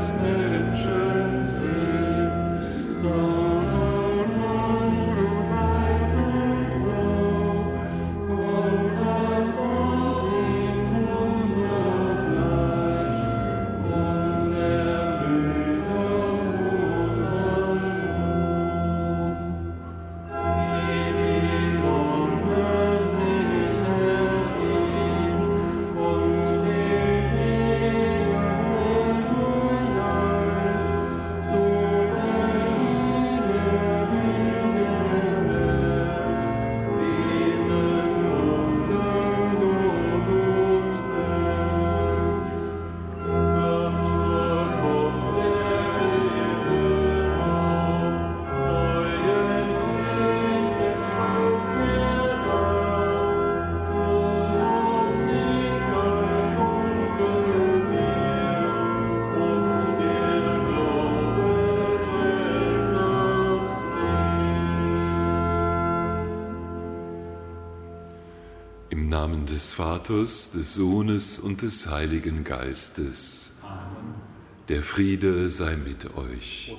Christmas. Namen des Vaters, des Sohnes und des Heiligen Geistes. Amen. Der Friede sei mit euch.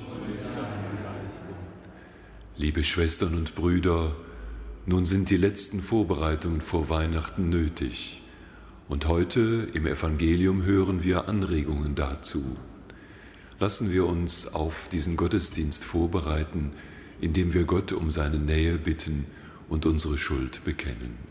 Liebe Schwestern und Brüder, nun sind die letzten Vorbereitungen vor Weihnachten nötig. Und heute im Evangelium hören wir Anregungen dazu. Lassen wir uns auf diesen Gottesdienst vorbereiten, indem wir Gott um seine Nähe bitten und unsere Schuld bekennen.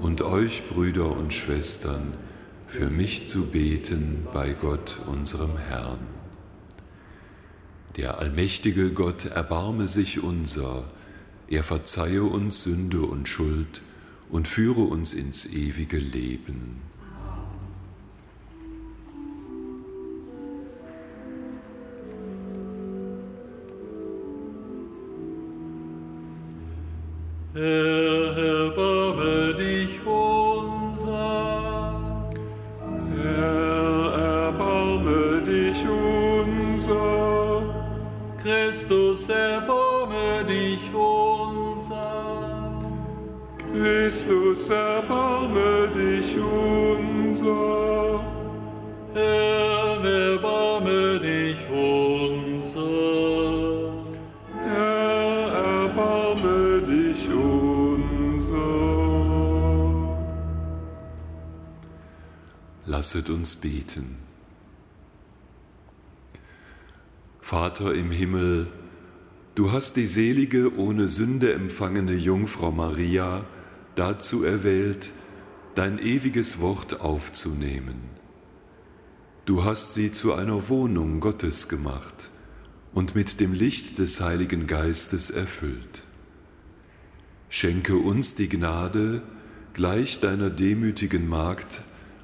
und euch, Brüder und Schwestern, für mich zu beten bei Gott, unserem Herrn. Der allmächtige Gott erbarme sich unser, er verzeihe uns Sünde und Schuld und führe uns ins ewige Leben. Christus, erbarme dich unser. Christus, erbarme dich unser. Herr, Lasset uns beten. Vater im Himmel, du hast die selige, ohne Sünde empfangene Jungfrau Maria dazu erwählt, dein ewiges Wort aufzunehmen. Du hast sie zu einer Wohnung Gottes gemacht und mit dem Licht des Heiligen Geistes erfüllt. Schenke uns die Gnade, gleich deiner demütigen Magd,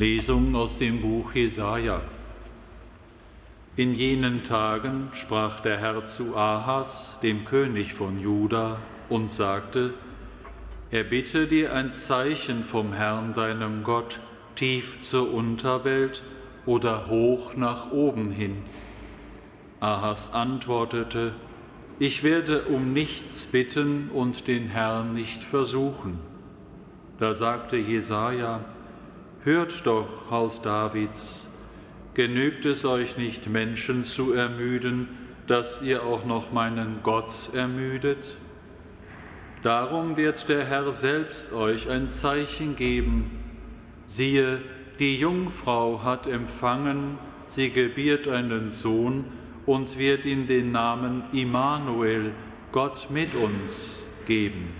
Lesung aus dem Buch Jesaja. In jenen Tagen sprach der Herr zu Ahas, dem König von Juda, und sagte: Er bitte dir ein Zeichen vom Herrn, deinem Gott, tief zur Unterwelt oder hoch nach oben hin. Ahas antwortete: Ich werde um nichts bitten und den Herrn nicht versuchen. Da sagte Jesaja: Hört doch, Haus Davids, genügt es euch nicht, Menschen zu ermüden, dass ihr auch noch meinen Gott ermüdet? Darum wird der Herr selbst euch ein Zeichen geben. Siehe, die Jungfrau hat empfangen, sie gebiert einen Sohn und wird ihm den Namen Immanuel, Gott mit uns, geben.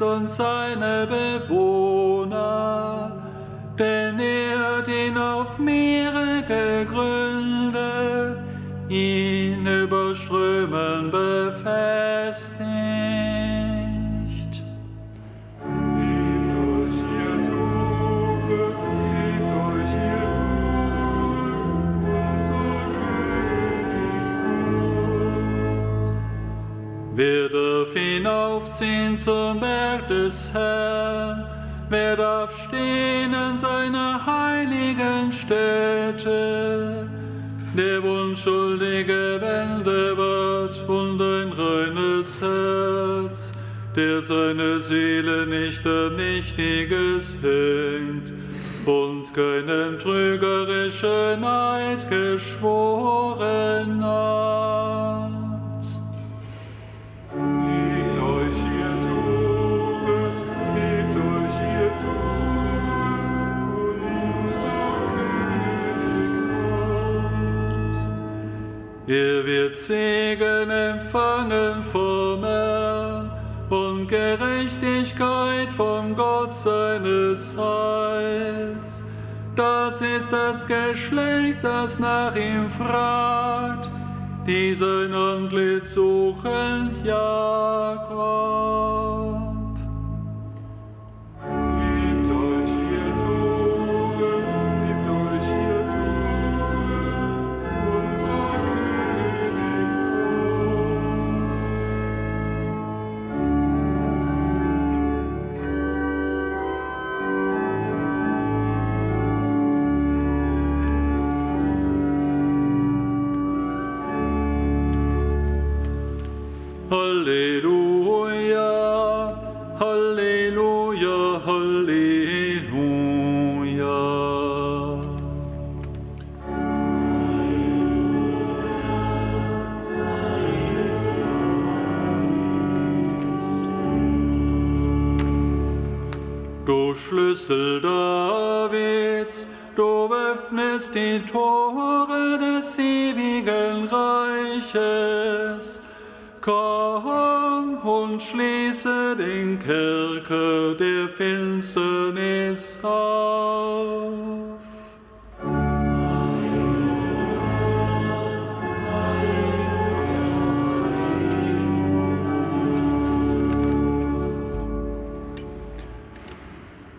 Und seine 15 zum Berg des Herrn. Wer darf stehen an seiner heiligen Stätte? Der Unschuldige Wende wird und ein reines Herz, der seine Seele nicht an Nichtiges hängt und keinen trügerischen Neid geschworen Segen empfangen vom Herrn und Gerechtigkeit vom Gott seines Heils. Das ist das Geschlecht, das nach ihm fragt, die sein Antlitz suchen, Jakob.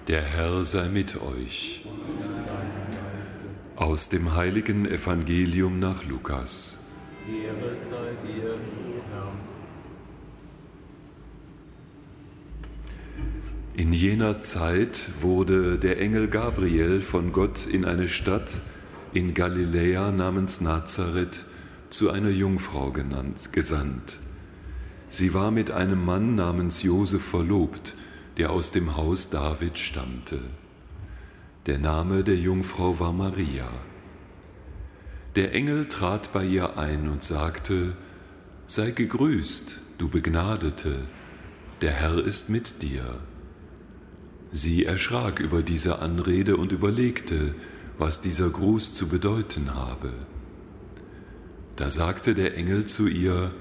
Der Herr sei mit euch. Aus dem heiligen Evangelium nach Lukas. In jener Zeit wurde der Engel Gabriel von Gott in eine Stadt in Galiläa namens Nazareth zu einer Jungfrau genannt, gesandt. Sie war mit einem Mann namens Josef verlobt der aus dem Haus David stammte. Der Name der Jungfrau war Maria. Der Engel trat bei ihr ein und sagte, Sei gegrüßt, du Begnadete, der Herr ist mit dir. Sie erschrak über diese Anrede und überlegte, was dieser Gruß zu bedeuten habe. Da sagte der Engel zu ihr,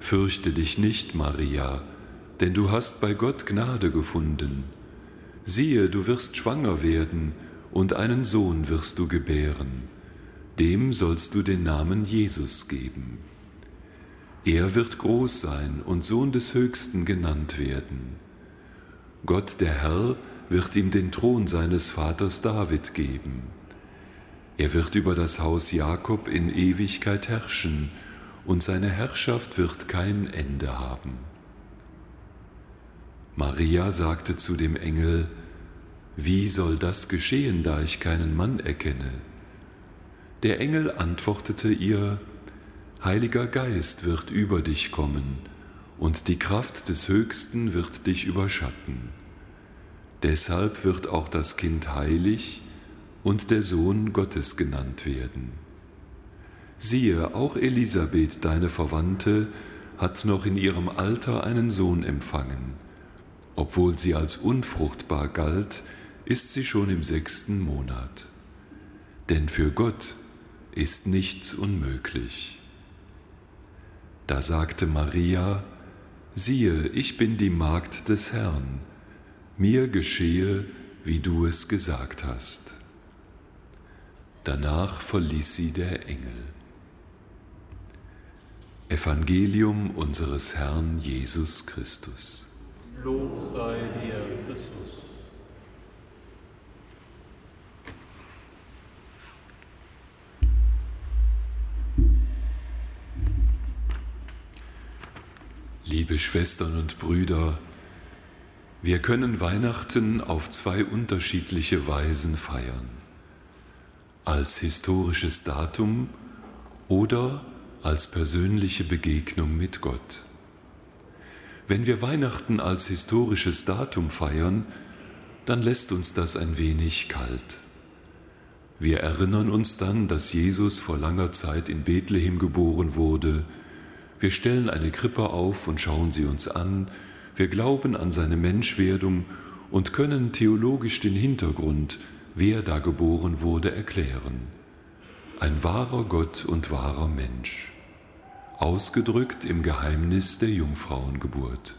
Fürchte dich nicht, Maria, denn du hast bei Gott Gnade gefunden. Siehe, du wirst schwanger werden und einen Sohn wirst du gebären. Dem sollst du den Namen Jesus geben. Er wird groß sein und Sohn des Höchsten genannt werden. Gott der Herr wird ihm den Thron seines Vaters David geben. Er wird über das Haus Jakob in Ewigkeit herrschen, und seine Herrschaft wird kein Ende haben. Maria sagte zu dem Engel, Wie soll das geschehen, da ich keinen Mann erkenne? Der Engel antwortete ihr, Heiliger Geist wird über dich kommen, und die Kraft des Höchsten wird dich überschatten. Deshalb wird auch das Kind heilig und der Sohn Gottes genannt werden. Siehe, auch Elisabeth, deine Verwandte, hat noch in ihrem Alter einen Sohn empfangen obwohl sie als unfruchtbar galt, ist sie schon im sechsten Monat. Denn für Gott ist nichts unmöglich. Da sagte Maria, siehe, ich bin die Magd des Herrn, mir geschehe, wie du es gesagt hast. Danach verließ sie der Engel. Evangelium unseres Herrn Jesus Christus. Lob sei dir, Christus. Liebe Schwestern und Brüder, wir können Weihnachten auf zwei unterschiedliche Weisen feiern. Als historisches Datum oder als persönliche Begegnung mit Gott. Wenn wir Weihnachten als historisches Datum feiern, dann lässt uns das ein wenig kalt. Wir erinnern uns dann, dass Jesus vor langer Zeit in Bethlehem geboren wurde. Wir stellen eine Krippe auf und schauen sie uns an. Wir glauben an seine Menschwerdung und können theologisch den Hintergrund, wer da geboren wurde, erklären. Ein wahrer Gott und wahrer Mensch ausgedrückt im Geheimnis der Jungfrauengeburt.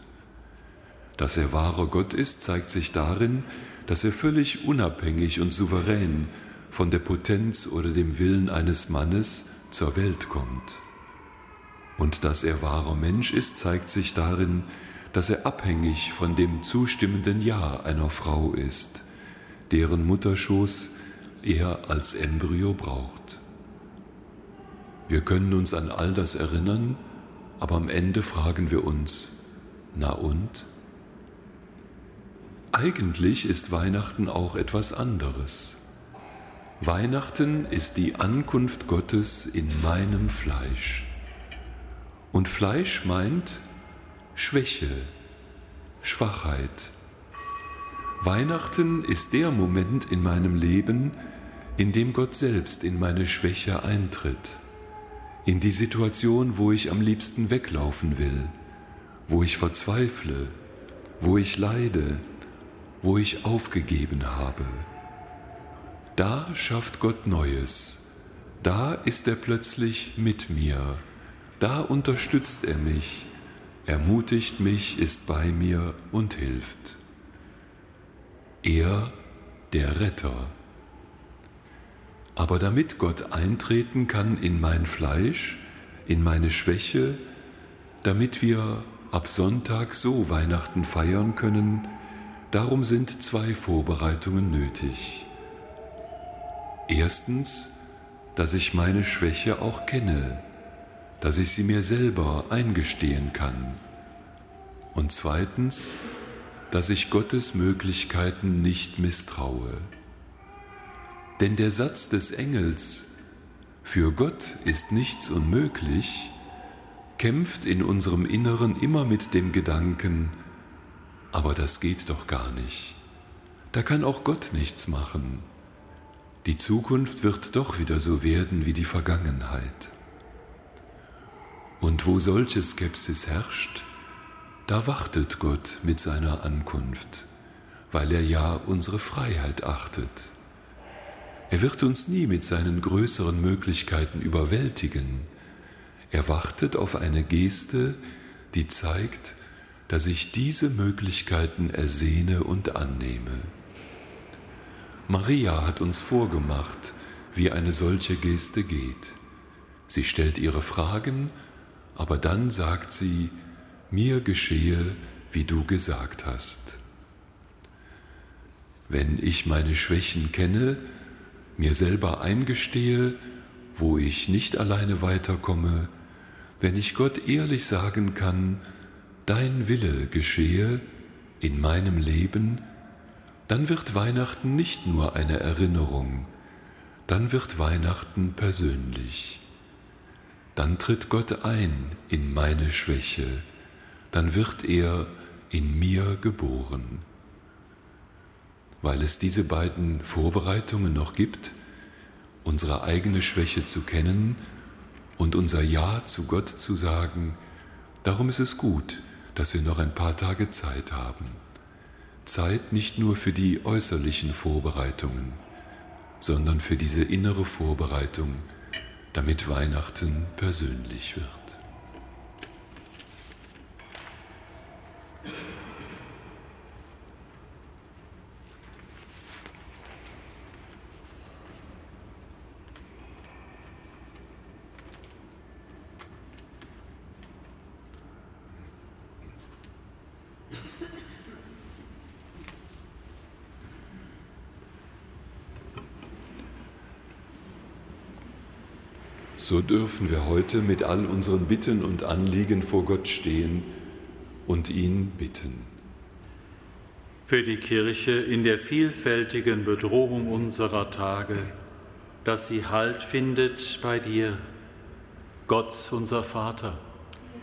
Dass er wahrer Gott ist, zeigt sich darin, dass er völlig unabhängig und souverän von der Potenz oder dem Willen eines Mannes zur Welt kommt. Und dass er wahrer Mensch ist, zeigt sich darin, dass er abhängig von dem zustimmenden Ja einer Frau ist, deren Mutterschoß er als Embryo braucht. Wir können uns an all das erinnern, aber am Ende fragen wir uns, na und? Eigentlich ist Weihnachten auch etwas anderes. Weihnachten ist die Ankunft Gottes in meinem Fleisch. Und Fleisch meint Schwäche, Schwachheit. Weihnachten ist der Moment in meinem Leben, in dem Gott selbst in meine Schwäche eintritt in die Situation, wo ich am liebsten weglaufen will, wo ich verzweifle, wo ich leide, wo ich aufgegeben habe. Da schafft Gott Neues, da ist er plötzlich mit mir, da unterstützt er mich, ermutigt mich, ist bei mir und hilft. Er, der Retter. Aber damit Gott eintreten kann in mein Fleisch, in meine Schwäche, damit wir ab Sonntag so Weihnachten feiern können, darum sind zwei Vorbereitungen nötig. Erstens, dass ich meine Schwäche auch kenne, dass ich sie mir selber eingestehen kann. Und zweitens, dass ich Gottes Möglichkeiten nicht misstraue. Denn der Satz des Engels, für Gott ist nichts unmöglich, kämpft in unserem Inneren immer mit dem Gedanken, aber das geht doch gar nicht. Da kann auch Gott nichts machen. Die Zukunft wird doch wieder so werden wie die Vergangenheit. Und wo solche Skepsis herrscht, da wartet Gott mit seiner Ankunft, weil er ja unsere Freiheit achtet. Er wird uns nie mit seinen größeren Möglichkeiten überwältigen. Er wartet auf eine Geste, die zeigt, dass ich diese Möglichkeiten ersehne und annehme. Maria hat uns vorgemacht, wie eine solche Geste geht. Sie stellt ihre Fragen, aber dann sagt sie, mir geschehe, wie du gesagt hast. Wenn ich meine Schwächen kenne, mir selber eingestehe, wo ich nicht alleine weiterkomme, wenn ich Gott ehrlich sagen kann, dein Wille geschehe in meinem Leben, dann wird Weihnachten nicht nur eine Erinnerung, dann wird Weihnachten persönlich. Dann tritt Gott ein in meine Schwäche, dann wird er in mir geboren weil es diese beiden Vorbereitungen noch gibt, unsere eigene Schwäche zu kennen und unser Ja zu Gott zu sagen, darum ist es gut, dass wir noch ein paar Tage Zeit haben. Zeit nicht nur für die äußerlichen Vorbereitungen, sondern für diese innere Vorbereitung, damit Weihnachten persönlich wird. So dürfen wir heute mit all unseren Bitten und Anliegen vor Gott stehen und ihn bitten. Für die Kirche in der vielfältigen Bedrohung unserer Tage, dass sie Halt findet bei dir, Gott unser Vater.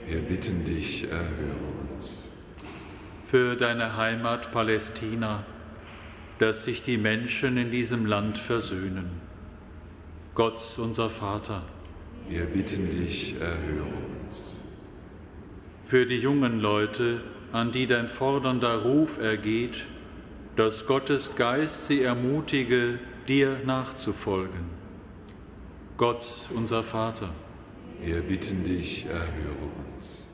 Wir bitten dich, erhöre uns. Für deine Heimat Palästina, dass sich die Menschen in diesem Land versöhnen. Gott unser Vater. Wir bitten dich, erhöre uns. Für die jungen Leute, an die dein fordernder Ruf ergeht, dass Gottes Geist sie ermutige, dir nachzufolgen. Gott unser Vater. Wir bitten dich, erhöre uns.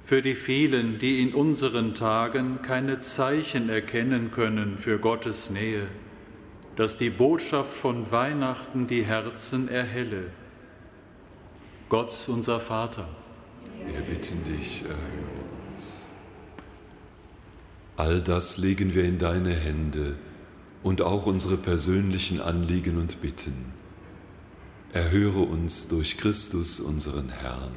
Für die vielen, die in unseren Tagen keine Zeichen erkennen können für Gottes Nähe, dass die Botschaft von Weihnachten die Herzen erhelle. Gott unser Vater. Wir bitten dich, erhöre uns. All das legen wir in deine Hände und auch unsere persönlichen Anliegen und Bitten. Erhöre uns durch Christus, unseren Herrn.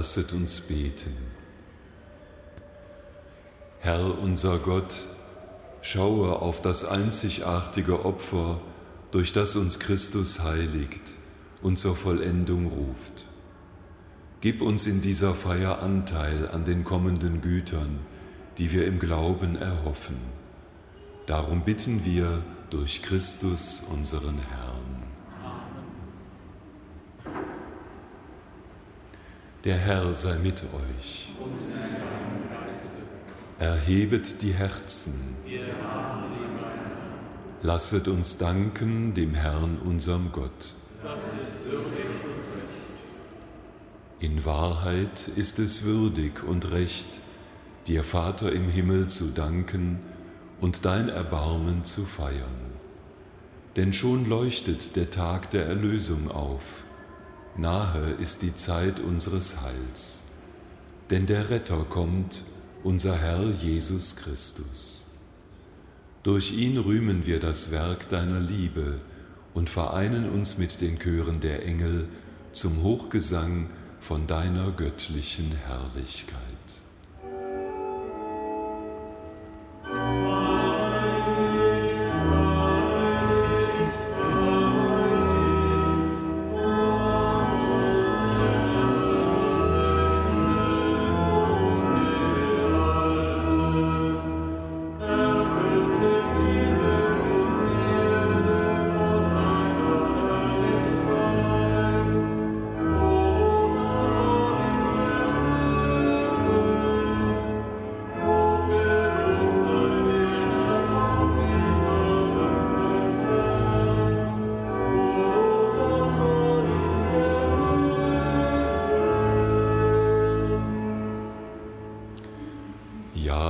Lasset uns beten. Herr unser Gott, schaue auf das einzigartige Opfer, durch das uns Christus heiligt und zur Vollendung ruft. Gib uns in dieser Feier Anteil an den kommenden Gütern, die wir im Glauben erhoffen. Darum bitten wir durch Christus unseren Herrn. Der Herr sei mit euch. Erhebet die Herzen. Lasset uns danken dem Herrn, unserem Gott. In Wahrheit ist es würdig und recht, dir Vater im Himmel zu danken und dein Erbarmen zu feiern. Denn schon leuchtet der Tag der Erlösung auf nahe ist die Zeit unseres Heils. Denn der Retter kommt, unser Herr Jesus Christus. Durch ihn rühmen wir das Werk deiner Liebe und vereinen uns mit den Chören der Engel zum Hochgesang von deiner göttlichen Herrlichkeit.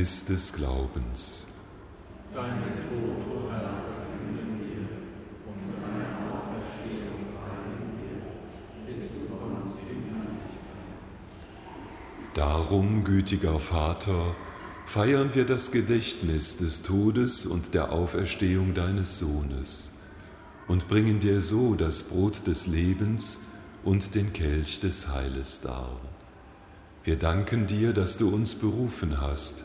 Geheimnis des Glaubens. Deinen Tod, o Herr, verkünden wir und deine Auferstehung preisen wir, bis du uns in Darum, gütiger Vater, feiern wir das Gedächtnis des Todes und der Auferstehung deines Sohnes und bringen dir so das Brot des Lebens und den Kelch des Heiles dar. Wir danken dir, dass du uns berufen hast,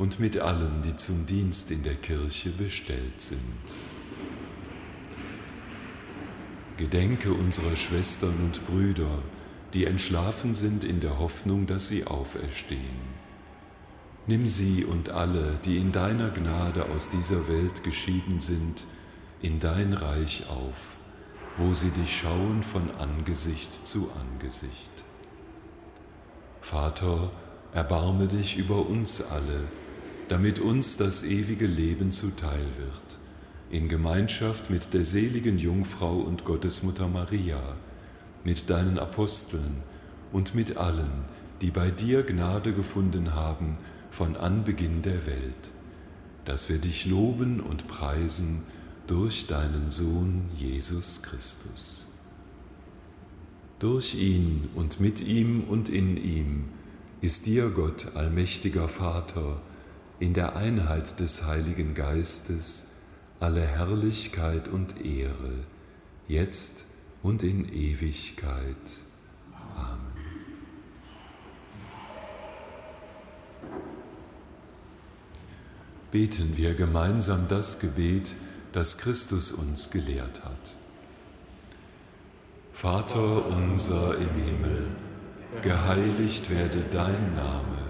und mit allen, die zum Dienst in der Kirche bestellt sind. Gedenke unserer Schwestern und Brüder, die entschlafen sind in der Hoffnung, dass sie auferstehen. Nimm sie und alle, die in deiner Gnade aus dieser Welt geschieden sind, in dein Reich auf, wo sie dich schauen von Angesicht zu Angesicht. Vater, erbarme dich über uns alle, damit uns das ewige Leben zuteil wird, in Gemeinschaft mit der seligen Jungfrau und Gottesmutter Maria, mit deinen Aposteln und mit allen, die bei dir Gnade gefunden haben von Anbeginn der Welt, dass wir dich loben und preisen durch deinen Sohn Jesus Christus. Durch ihn und mit ihm und in ihm ist dir, Gott, allmächtiger Vater, in der Einheit des Heiligen Geistes alle Herrlichkeit und Ehre, jetzt und in Ewigkeit. Amen. Beten wir gemeinsam das Gebet, das Christus uns gelehrt hat. Vater unser im Himmel, geheiligt werde dein Name,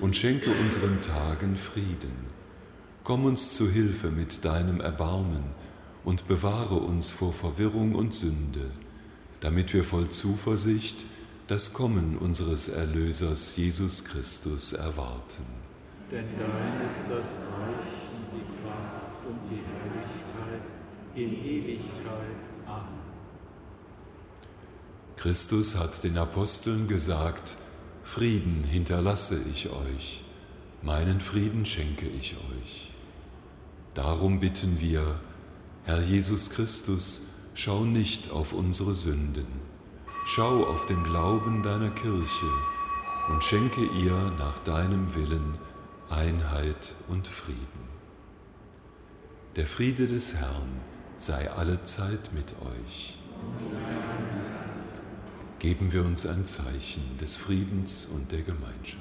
und schenke unseren Tagen Frieden Komm uns zu Hilfe mit deinem Erbarmen und bewahre uns vor Verwirrung und Sünde, damit wir voll Zuversicht das Kommen unseres Erlösers Jesus Christus erwarten. Denn dein ist das Reich und die Kraft und die Herrlichkeit in Ewigkeit. Amen. Christus hat den Aposteln gesagt, Frieden hinterlasse ich euch, meinen Frieden schenke ich euch. Darum bitten wir, Herr Jesus Christus, schau nicht auf unsere Sünden, schau auf den Glauben deiner Kirche und schenke ihr nach deinem Willen Einheit und Frieden. Der Friede des Herrn sei allezeit mit euch. Geben wir uns ein Zeichen des Friedens und der Gemeinschaft.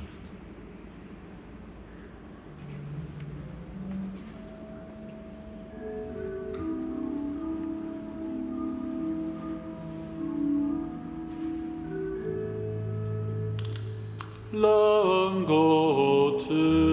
Lamm Gottes.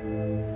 Amen.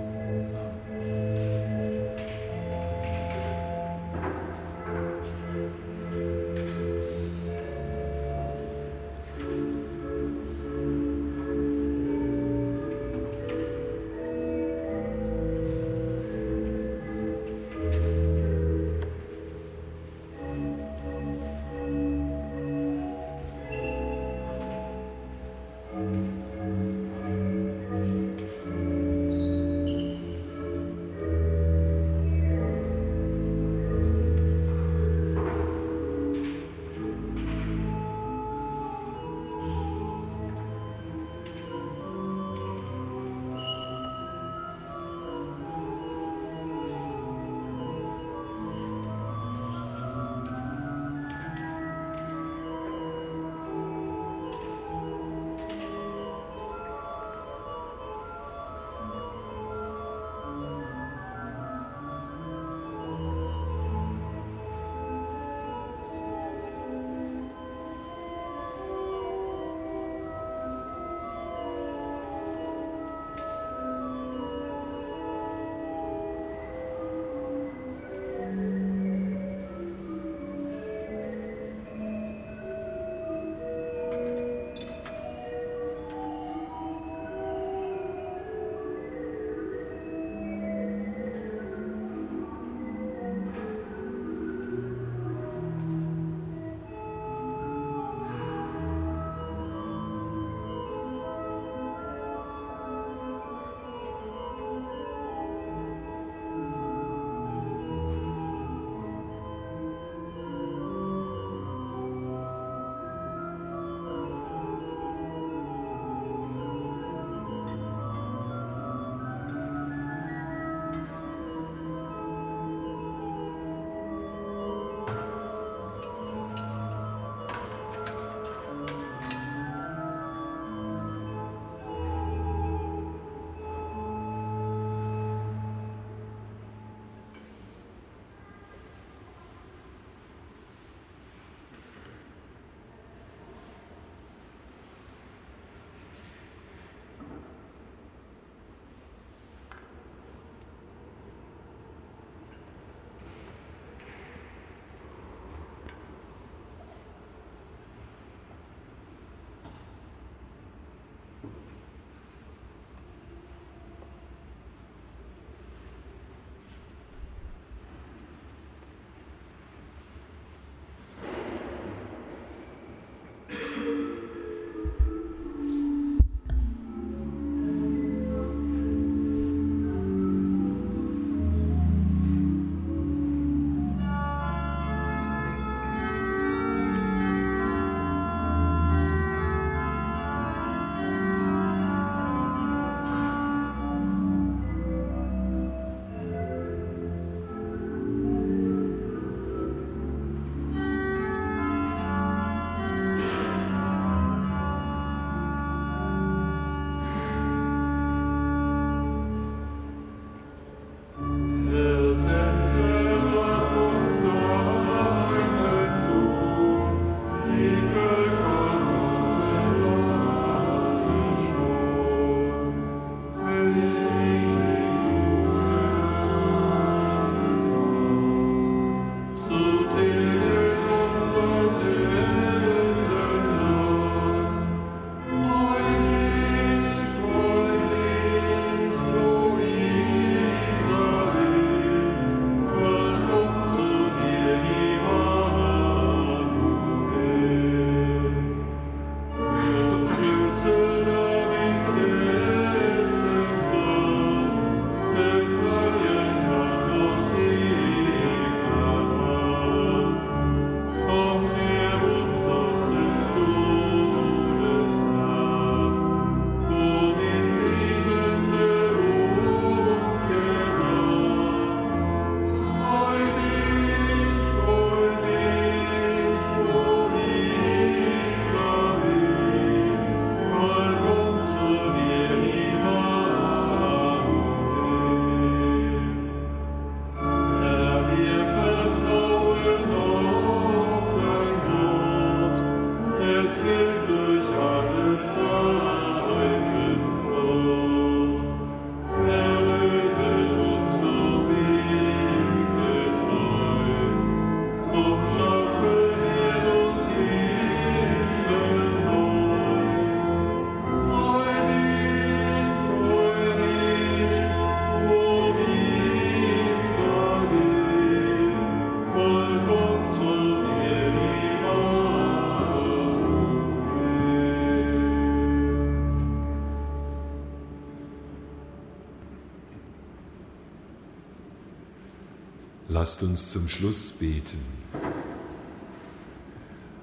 Lasst uns zum Schluss beten.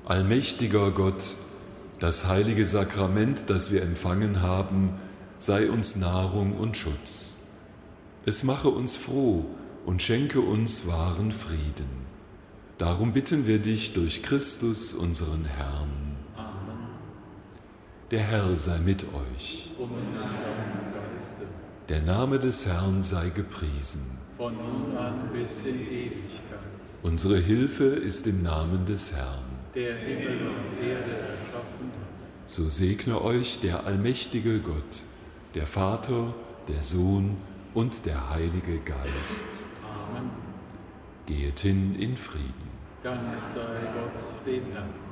Allmächtiger Gott, das heilige Sakrament, das wir empfangen haben, sei uns Nahrung und Schutz. Es mache uns froh und schenke uns wahren Frieden. Darum bitten wir dich durch Christus, unseren Herrn. Amen. Der Herr sei mit euch. Der Name des Herrn sei gepriesen. Von nun an bis in Ewigkeit, Unsere Hilfe ist im Namen des Herrn. der Himmel und Erde erschaffen hat. So segne euch der allmächtige Gott, der Vater, der Sohn und der Heilige Geist. Amen. Geht hin in Frieden. Dank sei Gott dem Herrn.